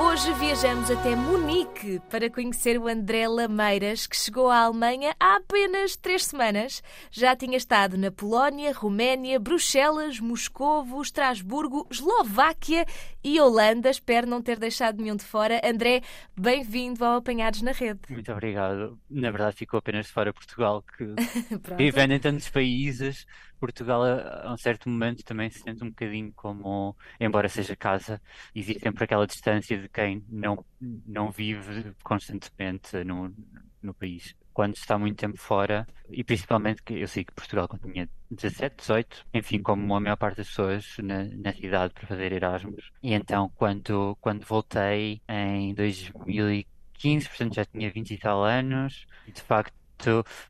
Hoje viajamos até Munique para conhecer o André Lameiras, que chegou à Alemanha há apenas três semanas. Já tinha estado na Polónia, Roménia, Bruxelas, Moscovo, Estrasburgo, Eslováquia e Holanda. Espero não ter deixado nenhum de fora. André, bem-vindo ao Apanhados na Rede. Muito obrigado. Na verdade, ficou apenas de fora Portugal, que vivendo em tantos países, Portugal a, um certo momento também se sente um bocadinho como, embora seja casa, existe sempre aquela distância de quem não, não vive constantemente no, no país. Quando está muito tempo fora, e principalmente que eu sei que Portugal, quando tinha 17, 18, enfim, como a maior parte das pessoas na, na cidade para fazer Erasmus. E então, quando, quando voltei em 2015, portanto já tinha 20 e tal anos, de facto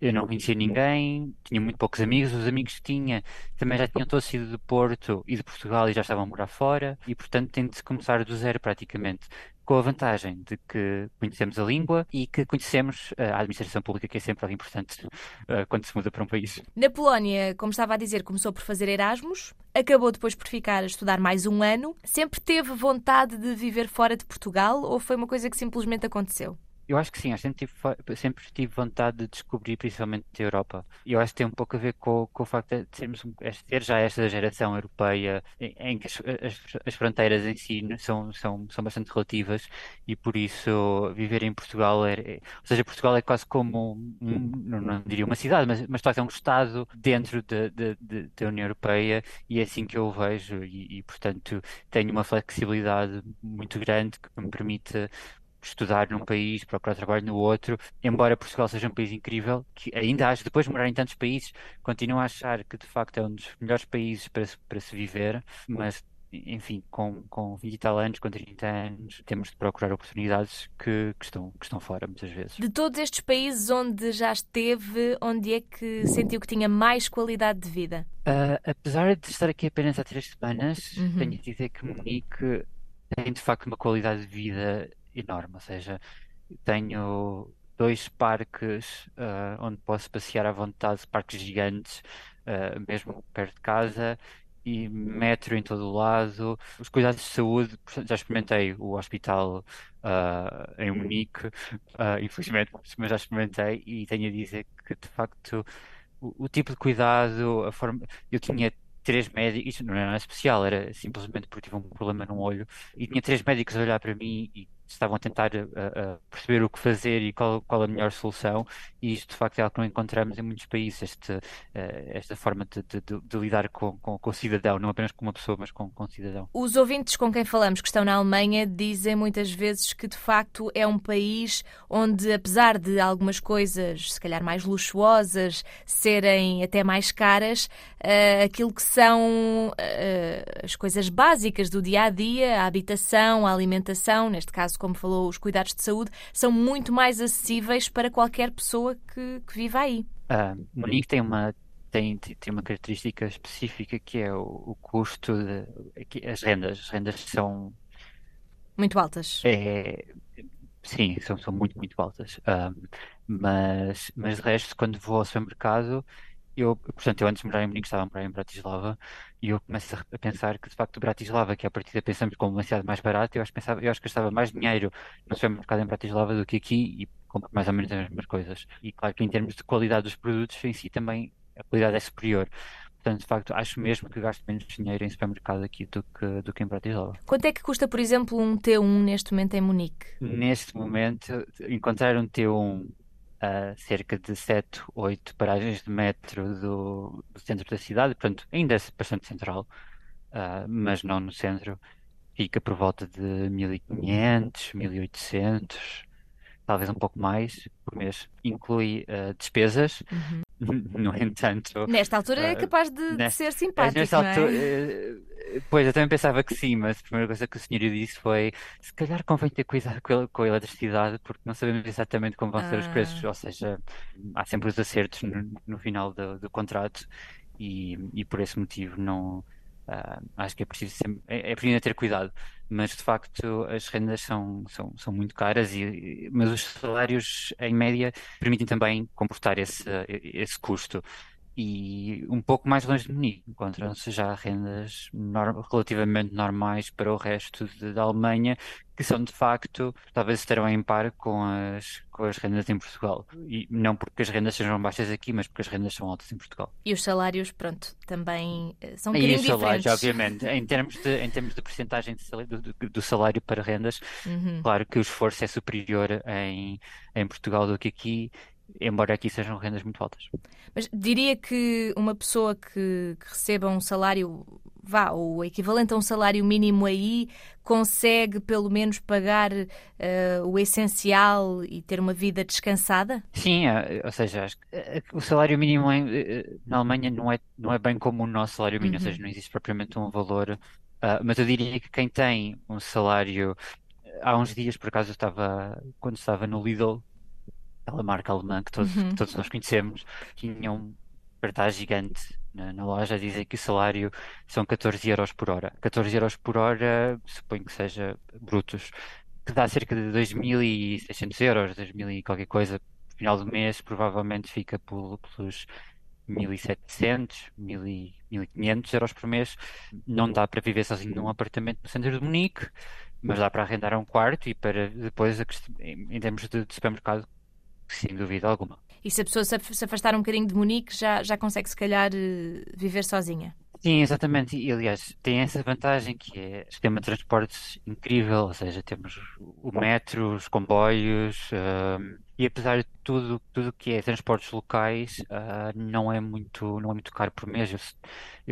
eu não conhecia ninguém, tinha muito poucos amigos, os amigos que tinha também já tinham todos sido de Porto e de Portugal e já estavam a morar fora, e portanto tem de começar do zero praticamente. Com a vantagem de que conhecemos a língua e que conhecemos eh, a administração pública, que é sempre algo importante eh, quando se muda para um país. Na Polónia, como estava a dizer, começou por fazer Erasmus, acabou depois por ficar a estudar mais um ano. Sempre teve vontade de viver fora de Portugal ou foi uma coisa que simplesmente aconteceu? Eu acho que sim, acho que sempre tive, sempre tive vontade de descobrir principalmente a Europa. E eu acho que tem um pouco a ver com, com o facto de sermos, ter já esta geração europeia em, que as, as- as fronteiras em si n- são, são, são bastante relativas e por isso viver em Portugal é, é- ou seja, Portugal é quase como, um, não, não diria uma cidade, mas, mas de facto é um Estado dentro da da- da- da União Europeia e é assim que eu o vejo e, e, portanto tenho uma flexibilidade muito grande que me permite estudar num país, procurar trabalho no outro, embora Portugal seja um país incrível, que ainda acho, depois de morar em tantos países, continuo a achar que de facto é um dos melhores países para se, para se viver, mas enfim, com, com 20 e tal anos, com 30 anos, temos de procurar oportunidades que, que estão, que estão fora muitas vezes. De todos estes países onde já esteve, onde é que sentiu que tinha mais qualidade de vida? Ah, apesar de estar aqui apenas há três semanas, Uhum. tenho de dizer que Munique tem de facto uma qualidade de vida enorme. Ou seja, tenho dois parques ah, onde posso passear à vontade, parques gigantes, ah, mesmo perto de casa, e metro em todo o lado. Os cuidados de saúde, já experimentei o hospital ah, em Munique, infelizmente, mas já experimentei e tenho a dizer que de facto o, o tipo de cuidado, a forma. Eu tinha três médicos, isto não era nada especial, era simplesmente porque tive um problema num olho, e tinha três médicos a olhar para mim e estavam a tentar a- a perceber o que fazer e qual, qual a melhor solução, e isto de facto é algo que não encontramos em muitos países, este, eh, esta forma de, de- de- lidar com, com, com o cidadão, não apenas com uma pessoa, mas com, com o cidadão. Os ouvintes com quem falamos que estão na Alemanha dizem muitas vezes que de facto é um país onde, apesar de algumas coisas, se calhar mais luxuosas, serem até mais caras, aquilo que são as coisas básicas do dia a dia, a habitação, a alimentação, neste caso, como falou, os cuidados de saúde, são muito mais acessíveis para qualquer pessoa que, que viva aí. Ah, Munique tem uma tem, tem uma característica específica que é o, o custo de, as rendas. As rendas são Muito altas. É, sim, são, são muito, muito altas. Ahm, mas, mas de resto, quando vou ao supermercado, eu, portanto, eu antes de morar em Munique estava a morar em Bratislava e eu começo a, pensar que, de facto, Bratislava, que à partida pensamos como uma cidade mais barata, eu acho, que pensava, eu acho que gastava mais dinheiro no supermercado em Bratislava do que aqui e compro mais ou menos as mesmas coisas. E claro que em termos de qualidade dos produtos em si também a qualidade é superior. Portanto, de facto, acho mesmo que gasto menos dinheiro em supermercado aqui do que, do que em Bratislava. Quanto é que custa, por exemplo, um T1 neste momento em Munique? Neste momento, encontrar um T1 a cerca de 7, 8 paragens de metro do, do centro da cidade, portanto, ainda é bastante central, ah, mas não no centro, fica por volta de 1500, 1800, talvez um pouco mais por mês. Inclui ah, despesas, no entanto. Nesta altura é Ah, capaz de, de nesta- ser É, simpático, nessa não é? altura, eh, pois, eu também pensava que sim, mas a primeira coisa que o senhor disse foi se calhar convém ter cuidado com a, com a eletricidade, porque não sabemos exatamente como vão ser os preços, Ah. ou seja, há sempre os acertos no, no final do, do contrato e, e por esse motivo não, ah, acho que é preciso sempre, é, é preciso ter cuidado, mas de facto as rendas são, são, são muito caras, e, mas os salários em média permitem também comportar esse, esse custo. E um pouco mais longe de Munique. Encontram-se já rendas nor- relativamente normais para o resto de- da Alemanha, que são de facto, talvez estarão em par com as, com as rendas em Portugal. E não porque as rendas sejam baixas aqui, mas porque as rendas são altas em Portugal. E os salários, pronto, também eh, são um E os salários, diferentes. obviamente, em termos de, em termos de percentagem de sal- do, do- do salário para rendas, Uhum. claro que o esforço é superior em, em Portugal do que aqui, embora aqui sejam rendas muito altas. Mas diria que uma pessoa que, que receba um salário, vá, o equivalente a um salário mínimo aí, consegue pelo menos pagar eh, o essencial e ter uma vida descansada? Sim, é, ou seja, é, o salário mínimo em- eh, na Alemanha não é, não é bem como o nosso salário mínimo, ou Uhum. seja, não existe propriamente um valor, ah, mas eu diria que quem tem um salário, há uns dias por acaso eu estava, quando estava no Lidl, aquela marca alemã que todos, Uhum. que todos nós conhecemos, tinha um cartaz gigante na, na loja a dizer que o salário são 14 euros por hora. 14 euros por hora, suponho que seja brutos, que dá cerca de 2.600 euros, 2.000 e qualquer coisa, no final do mês, provavelmente fica por- pelos 1.700, 1.000 e 1.500 euros por mês. Não dá para viver sozinho num apartamento no centro de Munique, mas dá para arrendar um quarto e para depois, em termos de, de supermercado, sem dúvida alguma. E se a pessoa se af- se afastar um bocadinho de Munique, já, já consegue, se calhar, eh, viver sozinha? Sim, exatamente. E aliás, tem essa vantagem que é o sistema de transportes incrível, ou seja, temos o metro, os comboios, ahm, e apesar de tudo, tudo que é transportes locais, ah, não é muito, não é muito caro por mês. Eu,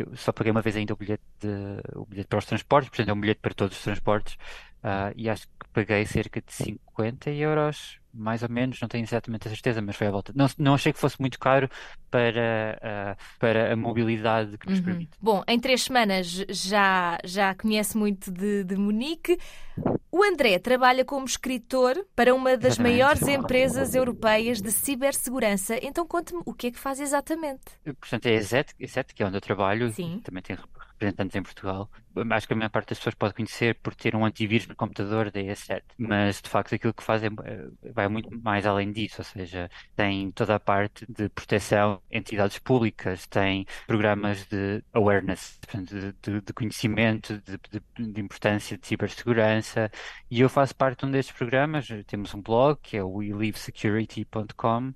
eu só paguei uma vez ainda o bilhete de, o bilhete para os transportes, portanto é um bilhete para todos os transportes, ah, e acho que paguei cerca de 50 euros, mais ou menos, não tenho exatamente a certeza, mas foi à volta. Não, não achei que fosse muito caro para, ah, para a mobilidade que nos Uhum. permite. Bom, em três semanas já, já conhece muito de, de Munique. O André trabalha como escritor para uma das Exatamente. maiores empresas europeias de cibersegurança. Então conte-me o que é que faz exatamente. Portanto, é a ESET, ESET, que é onde eu trabalho, Sim. também tem representantes em Portugal. Acho que a maior parte das pessoas pode conhecer por ter um antivírus no computador da ESET, mas de facto aquilo que faz é, vai muito mais além disso, ou seja, tem toda a parte de proteção, entidades públicas, tem programas de awareness, de, de- de conhecimento, de- de importância de cibersegurança, e eu faço parte de um destes programas. Temos um blog que é o welivesecurity.com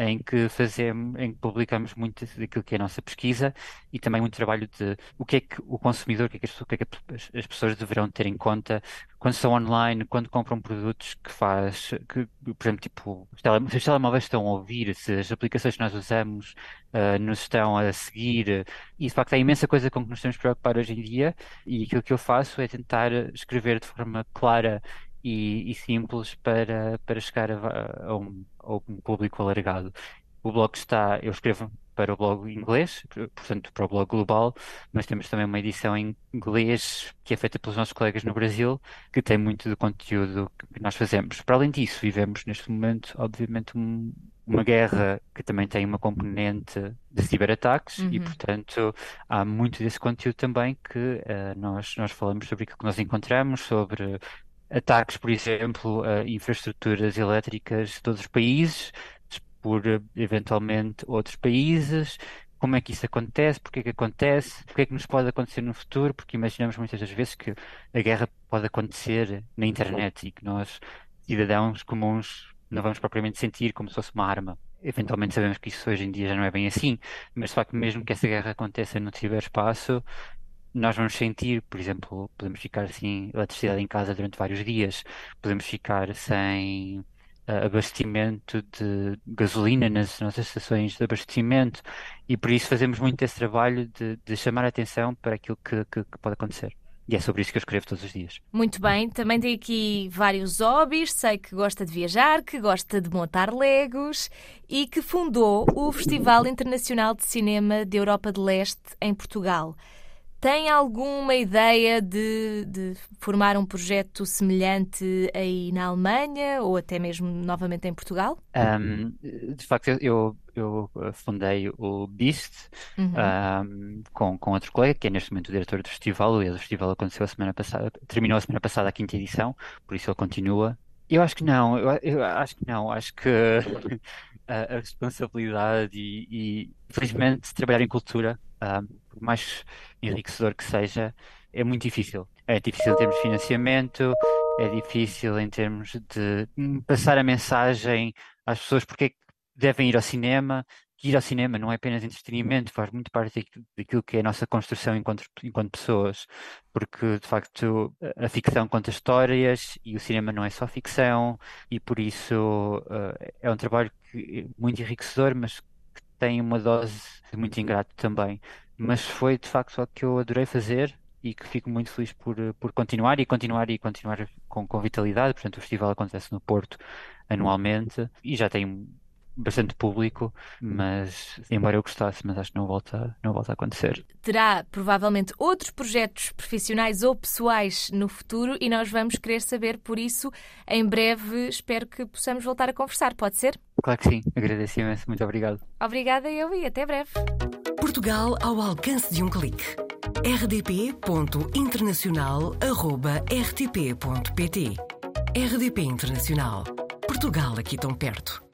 em que fazemos, em que publicamos muito daquilo que é a nossa pesquisa e também muito trabalho de o que é que o consumidor, o que é que as, que é que as- as pessoas deverão ter em conta quando estão online, quando compram produtos que faz, que, por exemplo, tipo, se os telemóveis estão a ouvir, se as aplicações que nós usamos ah, nos estão a seguir, e de facto há imensa coisa com que nos temos de preocupar hoje em dia, e aquilo que eu faço é tentar escrever de forma clara e, e simples para, para chegar a, a um, a um público alargado. O blog está, eu escrevo para o blog inglês, por- portanto para o blog global, mas temos também uma edição em inglês que é feita pelos nossos colegas no Brasil, que tem muito do conteúdo que nós fazemos. Para além disso, vivemos neste momento, obviamente, um- uma guerra que também tem uma componente de ciberataques e, Uhum. portanto, há muito desse conteúdo também que eh, nós, nós falamos sobre aquilo que nós encontramos, sobre ataques, por exemplo, a infraestruturas elétricas de outros países, por eh, eventualmente outros países. Como é que isso acontece? Porque é que acontece? Porque é que nos pode acontecer no futuro? Porque imaginamos muitas das vezes que a guerra pode acontecer na internet e que nós, cidadãos comuns, não vamos propriamente sentir como se fosse uma arma. Eventualmente sabemos que isso hoje em dia já não é bem assim, mas de facto, mesmo que essa guerra aconteça no ciberespaço, nós vamos sentir, por exemplo, podemos ficar sem eletricidade em casa durante vários dias, podemos ficar sem ah, abastecimento de gasolina nas nossas estações de abastecimento e por isso fazemos muito esse trabalho de, de chamar a atenção para aquilo que, que- que pode acontecer. E é sobre isso que eu escrevo todos os dias. Muito bem, também tem aqui vários hobbies. Sei que gosta de viajar, que gosta de montar legos e que fundou o Festival Internacional de Cinema de Europa de Leste em Portugal. Tem alguma ideia de, de formar um projeto semelhante aí na Alemanha ou até mesmo novamente em Portugal? Ahm, de facto, eu, eu, fundei o Beast Uhum. ahm, com, com outro colega, que é neste momento o diretor do festival. O festival aconteceu a semana passada, terminou a semana passada a quinta edição, por isso ele continua Eu acho que não, eu, eu acho que não, acho que a, a responsabilidade e, e, infelizmente, trabalhar em cultura, ah, por mais enriquecedor que seja, é muito difícil. É difícil em termos de financiamento, é difícil em termos de passar a mensagem às pessoas porque é que devem ir ao cinema. Ir ao cinema não é apenas entretenimento, faz muito parte daquilo que é a nossa construção enquanto, enquanto pessoas, porque de facto a ficção conta histórias e o cinema não é só ficção, e por isso uh, é um trabalho que é muito enriquecedor, mas que tem uma dose muito ingrato também. Mas foi de facto algo que eu adorei fazer e que fico muito feliz por, por continuar e continuar e continuar com, com vitalidade. Portanto, o festival acontece no Porto anualmente e já tem bastante público, mas embora eu gostasse, mas acho que não volta, não volta a acontecer. Terá provavelmente outros projetos profissionais ou pessoais no futuro e nós vamos querer saber por isso. Em breve espero que possamos voltar a conversar, pode ser? Claro que sim, agradeço imenso, muito obrigado. Obrigada eu e até breve. Portugal ao alcance de um clique. rdp.internacional.rtp.pt RDP Internacional. Portugal aqui tão perto.